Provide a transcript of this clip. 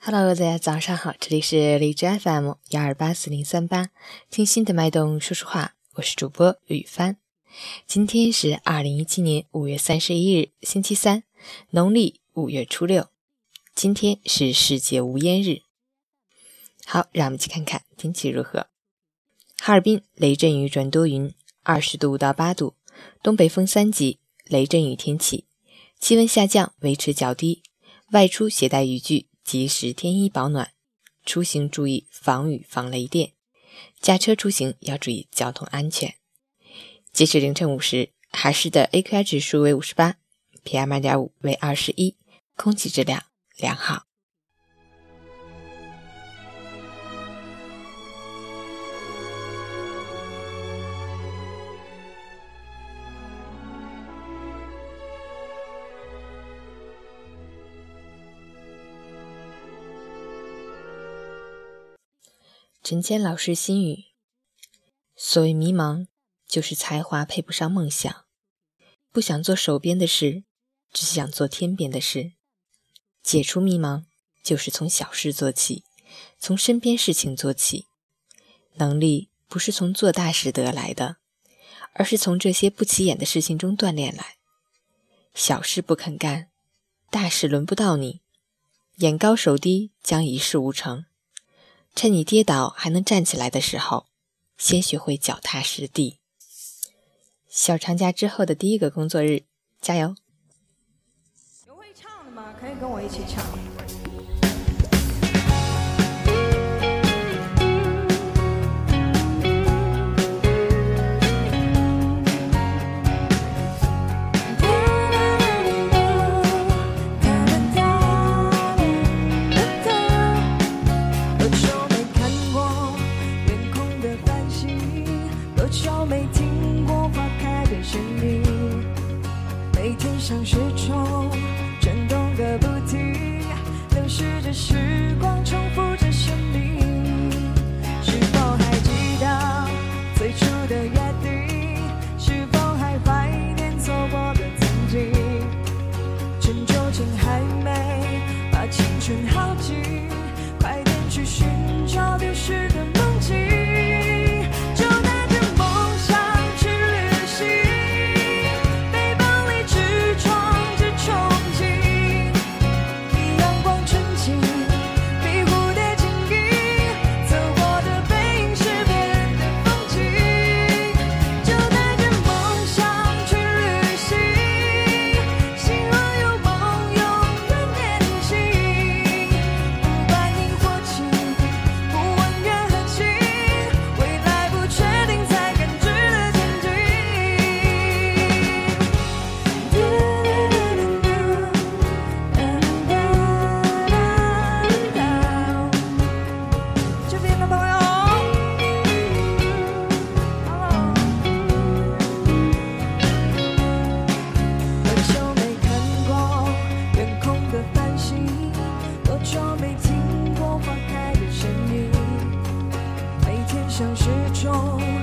Hello，大家早上好，这里是荔枝 FM 幺二八四零三八，听心的脉动说说话，我是主播雨帆。今天是二零一七年五月三十一日，星期三，农历五月初六。今天是世界无烟日。好，让我们去看看天气如何。哈尔滨雷阵雨转多云，二十度到八度，东北风三级，雷阵雨天气，气温下降，维持较低，外出携带雨具。及时添衣保暖，出行注意防雨防雷电，驾车出行要注意交通安全。截止凌晨五时，海市的 AQI 指数为五十八，PM 二点五为二十一，空气质量良好。陈谦老师心语：所谓迷茫，就是才华配不上梦想，不想做手边的事，只想做天边的事。解除迷茫，就是从小事做起，从身边事情做起。能力不是从做大事得来的，而是从这些不起眼的事情中锻炼来。小事不肯干，大事轮不到你。眼高手低，将一事无成。趁你跌倒还能站起来的时候，先学会脚踏实地。小长假之后的第一个工作日，加油！有会唱的吗？可以跟我一起唱。像时钟转动个不停，流逝着时光，重复着生命。是否还记得最初的约定？是否还怀念错过的曾经？趁酒精还没把青春耗尽，快点去寻找丢失的。像是种。